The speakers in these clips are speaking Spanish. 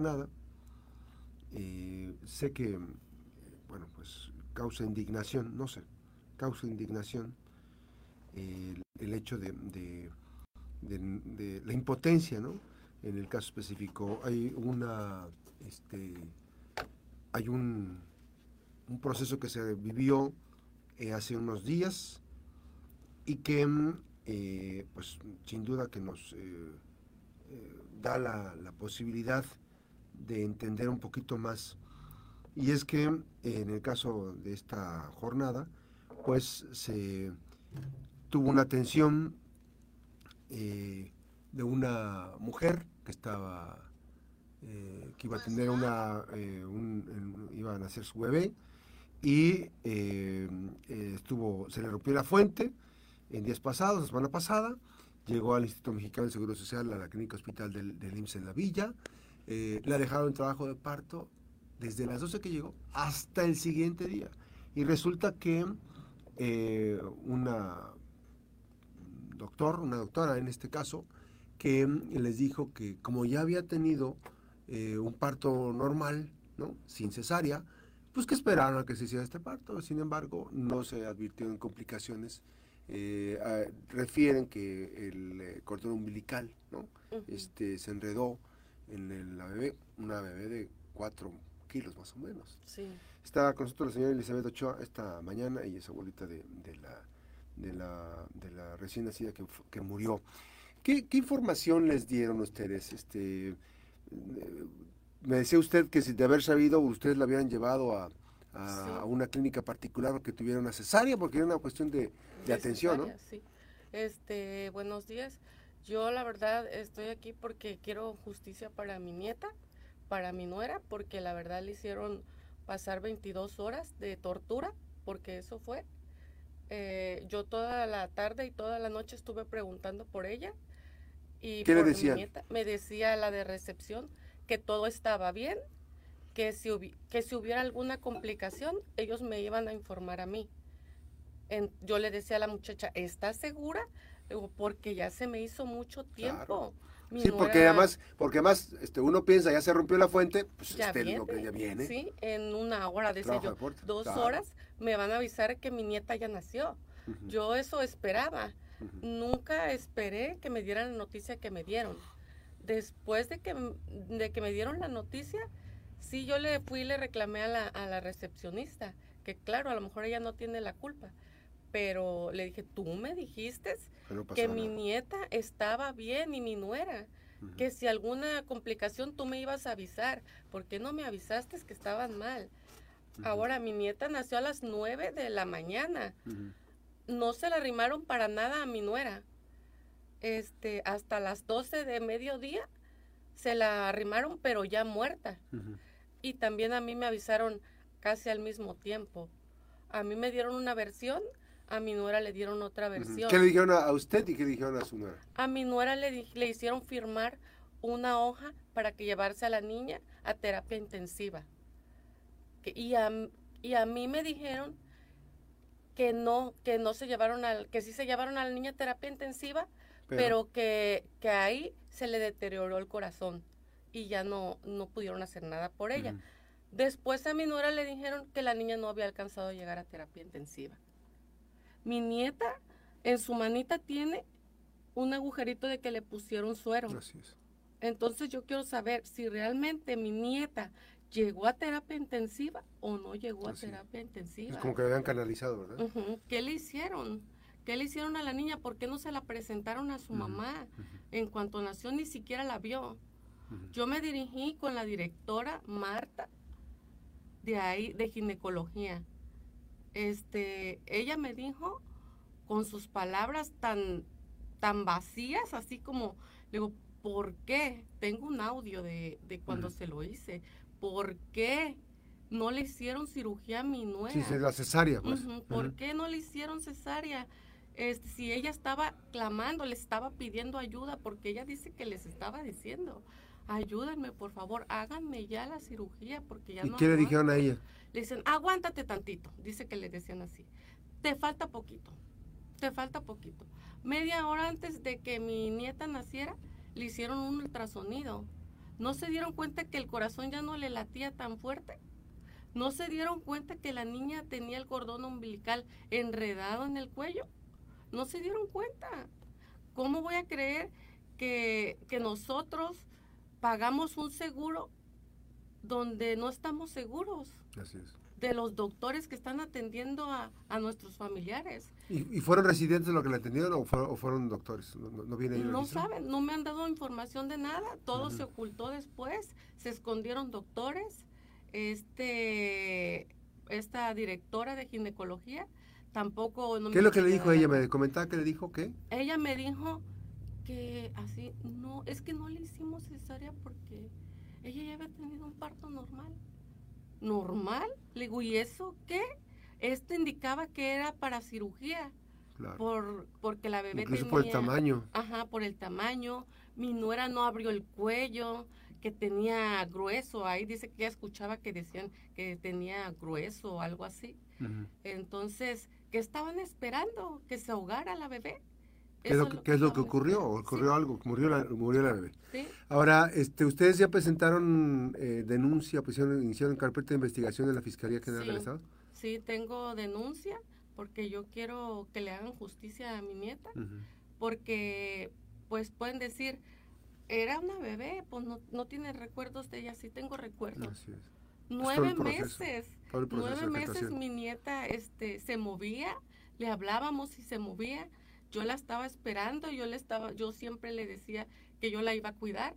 jornada. Eh, sé que, bueno, pues causa indignación, no sé, causa indignación el, hecho de, de, la impotencia, ¿no? En el caso específico hay una, este, hay un, un proceso que se vivió eh, hace unos días y que, eh, pues, sin duda que nos eh, da la, la, posibilidad de entender un poquito más. Y es que en el caso de esta jornada, pues se tuvo una atención de una mujer que estaba eh, que iba a tener una, eh, iba a nacer su bebé y eh, estuvo, se le rompió la fuente en días pasados, la semana pasada, llegó al Instituto Mexicano de Seguro Social, a la clínica hospital del, del IMSS en la villa, le dejaron en trabajo de parto desde las 12 que llegó hasta el siguiente día. Y resulta que una doctor, una doctora en este caso, que les dijo que como ya había tenido eh, un parto normal, ¿no? Sin cesárea, pues que esperaron a que se hiciera este parto. Sin embargo, no se advirtió en complicaciones. Eh, refieren que el eh, cordón umbilical, ¿no? Este se enredó en, la bebé, una bebé de 4 kilos más o menos. Sí. Estaba con nosotros la señora Elizabeth Ochoa esta mañana y es abuelita de, la, de, la, de la recién nacida que, que murió. ¿Qué, ¿Qué, información les dieron ustedes? Este, me decía usted que si de haber sabido ustedes la habían llevado a, una clínica particular porque tuviera una cesárea, porque era una cuestión de, atención, ¿no? Sí. Este, buenos días. Yo la verdad estoy aquí porque quiero justicia para mi nieta, para mi nuera, porque la verdad le hicieron pasar 22 horas de tortura, porque eso fue. Eh, yo toda la tarde y toda la noche estuve preguntando por ella y ¿Qué le decía? me decía la de recepción que todo estaba bien, que si, que si hubiera alguna complicación, ellos me iban a informar a mí. yo le decía a la muchacha, ¿estás segura? Porque ya se me hizo mucho tiempo. Sí, porque además, porque además este, uno piensa, ya se rompió la fuente, pues ya este, viene, que ya viene. Sí, en una hora, decía yo, dos horas me van a avisar que mi nieta ya nació. Yo eso esperaba. Nunca esperé que me dieran la noticia que me dieron. Después de que, de que me dieron la noticia, sí yo le fui y le reclamé a la, a la recepcionista, que claro, a lo mejor ella no tiene la culpa, pero le dije, tú me dijiste que, mi nieta estaba bien y mi nuera, que si alguna complicación tú me ibas a avisar, ¿por qué no me avisaste que estaban mal? Ahora mi nieta nació a las nueve de la mañana no se la arrimaron para nada a mi nuera. Este, hasta las 12 de mediodía se la arrimaron, pero ya muerta. Y también a mí me avisaron casi al mismo tiempo. A mí me dieron una versión, a mi nuera le dieron otra versión. ¿Qué le dijeron a usted y qué le dijeron a su nuera? A mi nuera le, le hicieron firmar una hoja para que llevarse a la niña a terapia intensiva. y, a, y a mí me dijeron que no, que no se llevaron al, que sí se llevaron a la niña a terapia intensiva, pero, que, que, ahí se le deterioró el corazón y ya no, no pudieron hacer nada por ella. Después a mi nuera le dijeron que la niña no había alcanzado a llegar a terapia intensiva. Mi nieta en su manita tiene un agujerito de que le pusieron suero. Entonces yo quiero saber si realmente mi nieta ¿Llegó a terapia intensiva o no llegó a terapia intensiva? Es como que habían canalizado, ¿verdad? ¿Qué le hicieron? ¿Qué le hicieron a la niña? ¿Por qué no se la presentaron a su mamá? En cuanto nació ni siquiera la vio. Yo me dirigí con la directora Marta de ahí de ginecología. Este, ella me dijo con sus palabras tan tan vacías, así como le digo, ¿por qué? Tengo un audio de, de cuando se lo hice. ¿por qué no le hicieron cirugía a mi nuera? Sí, la cesárea. Pues. ¿Por qué no le hicieron cesárea? Este, si ella estaba clamando, le estaba pidiendo ayuda, porque ella dice que les estaba diciendo, ayúdenme, por favor, háganme ya la cirugía, porque ya ¿Y no... qué le dijeron a ella? Le dicen, aguántate tantito, dice que le decían así, te falta poquito, te falta poquito. Media hora antes de que mi nieta naciera, le hicieron un ultrasonido ¿No se dieron cuenta que el corazón ya no le latía tan fuerte? ¿No se dieron cuenta que la niña tenía el cordón umbilical enredado en el cuello? ¿No se dieron cuenta? ¿Cómo voy a creer que, que nosotros pagamos un seguro donde no estamos seguros? Así es de los doctores que están atendiendo a, nuestros familiares. ¿Y, fueron residentes los que la atendieron o fueron, doctores? ¿No, no, no saben, no me han dado información de nada, todo se ocultó después, se escondieron doctores, este, esta directora de ginecología tampoco... ¿Qué es lo que le dijo ella? ¿Me comentaba que le dijo qué? Ella me dijo que así, no, es que no le hicimos cesárea porque ella ya había tenido un parto normal normal. Le digo, ¿y eso qué? Esto indicaba que era para cirugía. Por, porque la bebé tenía... por el tamaño. Ajá, por el tamaño. Mi nuera no abrió el cuello, que tenía grueso. Ahí dice que ella escuchaba que decían que tenía grueso o algo así. Entonces, ¿qué estaban esperando? ¿Que se ahogara la bebé? ¿Qué, es lo, que, ocurrió? ¿Ocurrió algo? Murió la, murió la bebé. Ahora, este, ¿ustedes ya presentaron eh, denuncia, pusieron, iniciaron carpeta de investigación en la Fiscalía General del Estado? Sí, tengo denuncia porque yo quiero que le hagan justicia a mi nieta, porque pues pueden decir, era una bebé, pues no, no tiene recuerdos de ella, sí tengo recuerdos. Nueve meses, nueve meses mi nieta este, se movía, le hablábamos y se movía yo la estaba esperando, yo le estaba, yo siempre le decía que yo la iba a cuidar.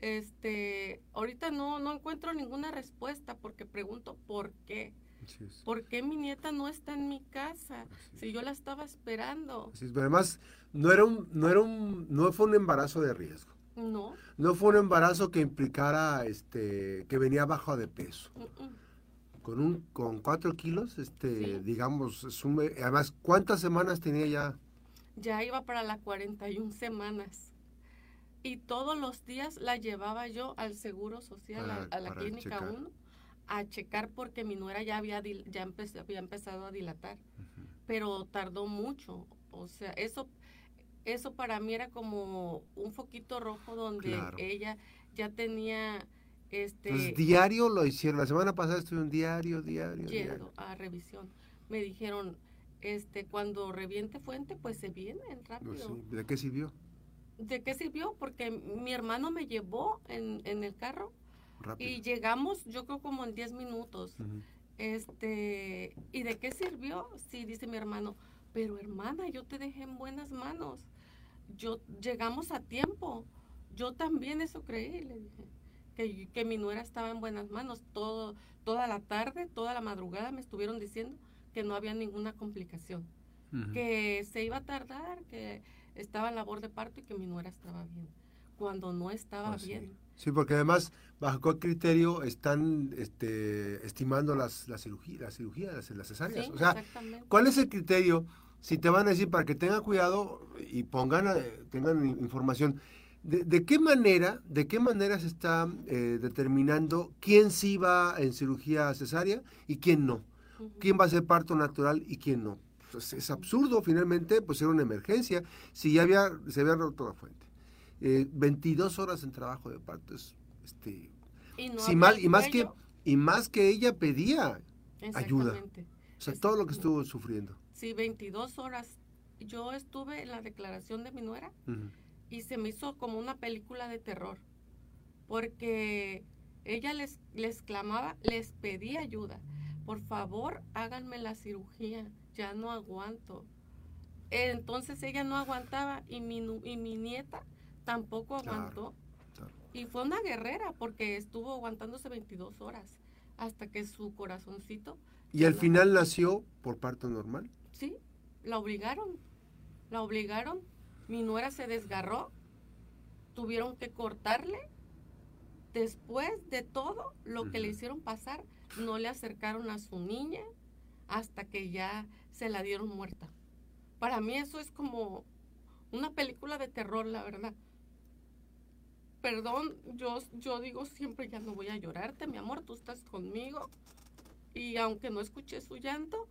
Este, ahorita no, no encuentro ninguna respuesta porque pregunto por qué. ¿Por qué mi nieta no está en mi casa? Si yo la estaba esperando. pero además, no era un, no era un, no fue un embarazo de riesgo. No. No fue un embarazo que implicara, este, que venía bajo de peso con un con cuatro kilos, este, digamos, además, ¿cuántas semanas tenía ya? Ya iba para las 41 semanas. Y todos los días la llevaba yo al Seguro Social, a, la Clínica 1, a checar porque mi nuera ya había, ya había empezado a dilatar. Pero tardó mucho. O sea, eso, eso para mí era como un foquito rojo donde ella ya tenía este, pues diario lo hicieron. La semana pasada estuve un diario, diario. Yendo a revisión. Me dijeron, este, cuando reviente fuente, pues se viene rápido. ¿De qué sirvió? ¿De qué sirvió? Porque mi hermano me llevó en, el carro y llegamos, yo creo como en 10 minutos. Este, ¿y de qué sirvió? Sí, dice mi hermano, pero hermana, yo te dejé en buenas manos. Yo llegamos a tiempo. Yo también eso creí, le dije que, mi nuera estaba en buenas manos. Todo, toda la tarde, toda la madrugada me estuvieron diciendo que no había ninguna complicación, que se iba a tardar, que estaba en labor de parto y que mi nuera estaba bien, cuando no estaba pues bien. Sí. porque además, ¿bajo qué criterio están este, estimando las, la cirugía, la cirugía, las, cesáreas? o sea, ¿cuál es el criterio? Si te van a decir para que tenga cuidado y pongan, eh, tengan información, ¿De, qué manera, de qué manera se está eh, determinando quién sí va en cirugía cesárea y quién no? ¿Quién va a ser parto natural y quién no? Pues es absurdo, finalmente, pues era una emergencia. Si ya había, se había roto la fuente. 22 eh, horas en trabajo de parto es, este, y, más, y más que y más que ella pedía ayuda. O sea, todo lo que estuvo sufriendo. Sí, 22 horas. Yo estuve en la declaración de mi nuera y se me hizo como una película de terror, porque ella les, les clamaba, les pedía ayuda. Por favor, háganme la cirugía, ya no aguanto. Entonces ella no aguantaba y mi, y mi nieta tampoco aguantó. Y fue una guerrera porque estuvo aguantándose 22 horas hasta que su corazoncito... ¿Y al final nació por parto normal? Sí, la obligaron. La obligaron mi nuera se desgarró, tuvieron que cortarle. Después de todo lo que le hicieron pasar, no le acercaron a su niña hasta que ya se la dieron muerta. Para mí eso es como una película de terror, la verdad. Perdón, yo, yo digo siempre ya no voy a llorarte, mi amor, tú estás conmigo. Y aunque no escuché su llanto,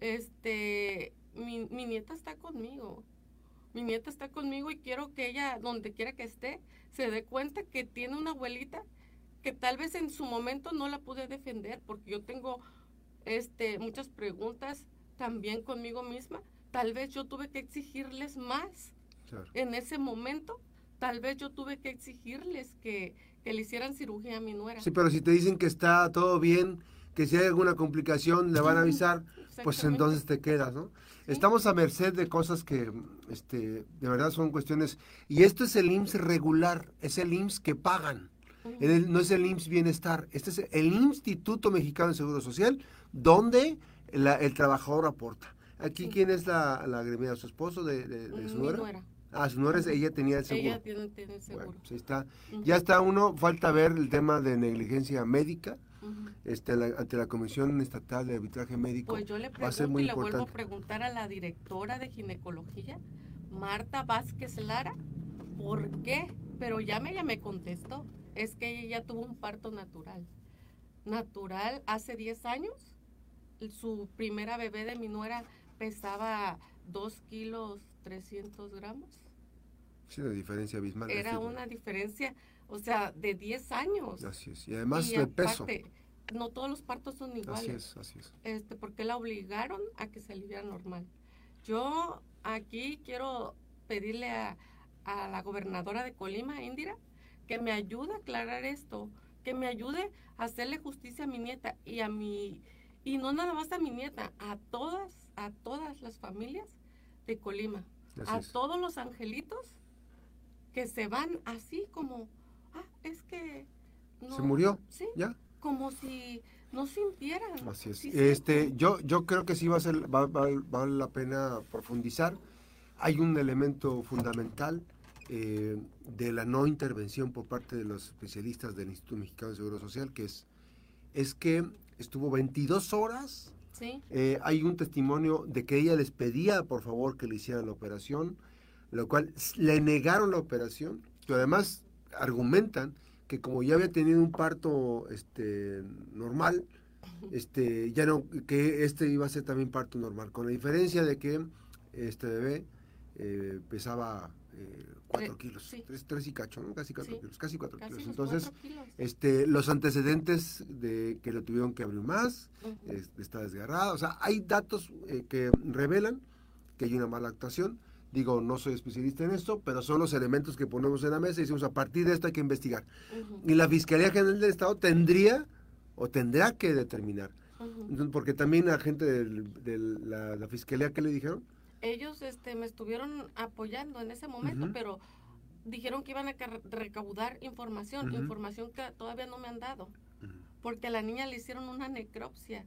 este, mi, mi nieta está conmigo Mi nieta está conmigo y quiero que ella, donde quiera que esté, se dé cuenta que tiene una abuelita que tal vez en su momento no la pude defender porque yo tengo este, muchas preguntas también conmigo misma. Tal vez yo tuve que exigirles más en ese momento. Tal vez yo tuve que exigirles que, que le hicieran cirugía a mi nuera. Sí, pero si te dicen que está todo bien, que si hay alguna complicación le van a avisar, pues entonces te quedas, ¿no? Estamos a merced de cosas que este, de verdad son cuestiones. Y esto es el IMSS regular, es el IMSS que pagan. no es el IMSS Bienestar, este es el Instituto Mexicano de Seguro Social, donde el trabajador aporta. Aquí, ¿quién es la, la agremiada? ¿Su esposo de, de, su nuera? Ah, su nuera, ella tenía el seguro. Ella tiene, tiene el seguro. Pues está. Ya está uno, falta ver el tema de negligencia médica este, ante la Comisión Estatal de Arbitraje Médico. Pues yo le pregunto y le vuelvo a preguntar a la directora de ginecología, Marta Vázquez Lara, ¿por qué? Pero ya me, ya me contestó, es que ella ya tuvo un parto natural. Natural hace 10 años, su primera bebé de mi nuera pesaba 2 kilos 300 gramos. Sí, una diferencia abismal. Era una diferencia o sea, de 10 años. Así es. Y además de peso. No todos los partos son iguales. Así es, así es. Este, porque la obligaron a que se aliviara normal. Yo aquí quiero pedirle a, a la gobernadora de Colima, Indira, que me ayude a aclarar esto, que me ayude a hacerle justicia a mi nieta y a mi y no nada más a mi nieta, a todas, a todas las familias de Colima, a todos los angelitos que se van así como ah, es que... ¿Se murió? Sí. ¿Ya? Como si no sintieran. Así es. este, yo, yo creo que sí va a ser, va, vale la pena profundizar. Hay un elemento fundamental eh, de la no intervención por parte de los especialistas del Instituto Mexicano de Seguro Social, que es, es que estuvo 22 horas. Sí. Eh, hay un testimonio de que ella les pedía, por favor, que le hicieran la operación, lo cual le negaron la operación, pero además argumentan que como ya había tenido un parto este normal, este ya no que este iba a ser también parto normal, con la diferencia de que este bebé eh, pesaba eh, cuatro kilos, tres, y cacho, casi cuatro kilos, casi cuatro kilos. Entonces, este, los antecedentes de que lo tuvieron que abrir más, está desgarrado, o sea, hay datos eh, que revelan que hay una mala actuación Digo, no soy especialista en esto, pero son los elementos que ponemos en la mesa y decimos, a partir de esto hay que investigar. Y la Fiscalía General del Estado tendría o tendrá que determinar. porque también la gente de la, Fiscalía, ¿qué le dijeron? Ellos este, me estuvieron apoyando en ese momento, pero dijeron que iban a recaudar información, información que todavía no me han dado, porque a la niña le hicieron una necropsia.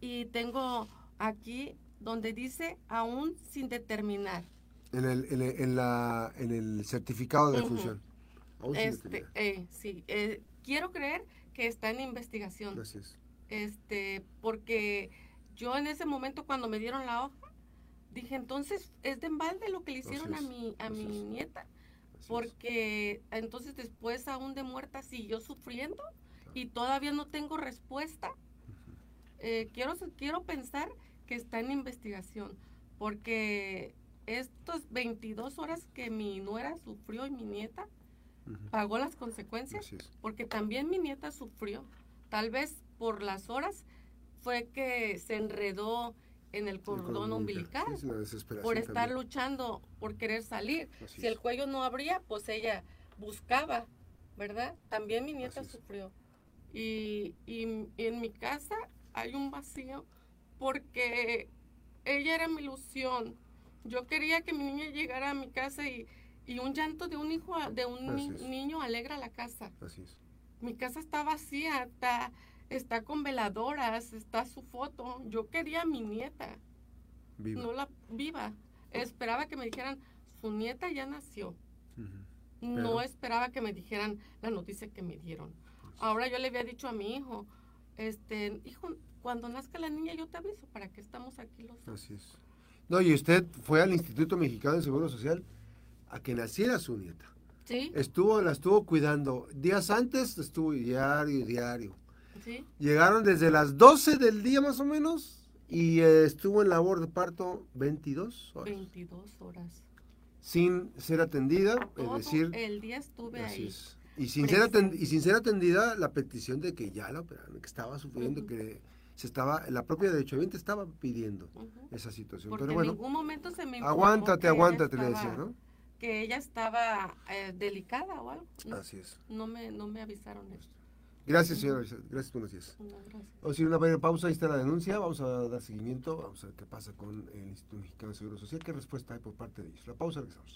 Y tengo aquí donde dice aún sin determinar. En el, en el, en la, en el certificado de función. Este, eh, sí, eh, quiero creer que está en investigación. Gracias. Este, porque yo en ese momento cuando me dieron la hoja, dije, entonces es de embalde lo que le hicieron a mi, a mi nieta. porque entonces después aún de muerta siguió sufriendo y todavía no tengo respuesta. Eh, quiero, quiero pensar que está en investigación, porque estos 22 horas que mi nuera sufrió y mi nieta pagó las consecuencias, porque también mi nieta sufrió. Tal vez por las horas fue que se enredó en el cordón, umbilical, por estar luchando, por querer salir. si el cuello no abría, pues ella buscaba, ¿verdad? También mi nieta sufrió. Y, y en mi casa hay un vacío porque ella era mi ilusión yo quería que mi niña llegara a mi casa y, un llanto de un hijo, de un niño alegra la casa. Así es. Mi casa está vacía, está, está con veladoras, está su foto. Yo quería a mi nieta. Viva. No la viva. Esperaba que me dijeran, su nieta ya nació. No esperaba que me dijeran la noticia que me dieron. Ahora yo le había dicho a mi hijo, este, hijo, cuando nazca la niña yo te aviso para que estamos aquí los dos. Así es. No, y usted fue al Instituto Mexicano de Seguro Social a que naciera su nieta. Sí. Estuvo, la estuvo cuidando. Días antes estuvo diario, diario. Sí. Llegaron desde las 12 del día más o menos y eh, estuvo en labor de parto 22 horas. 22 horas. sin ser atendida, es decir... El día estuve ahí. Y sin, ser atendida, y sin ser atendida la petición de que ya la operaron, que estaba sufriendo, que se estaba, la propia derechohabiente estaba pidiendo esa situación. Pero bueno, en ningún momento se me Aguántate, aguántate, le decía, ¿no? Que ella estaba eh, delicada o algo. Así es. No me, no me avisaron esto. Gracias, señora. Gracias, buenos días. Vamos a ir una breve pausa. Ahí está la denuncia. Vamos a dar seguimiento. Vamos a ver qué pasa con el Instituto Mexicano de Seguro Social. ¿Qué respuesta hay por parte de ellos? La pausa, regresamos.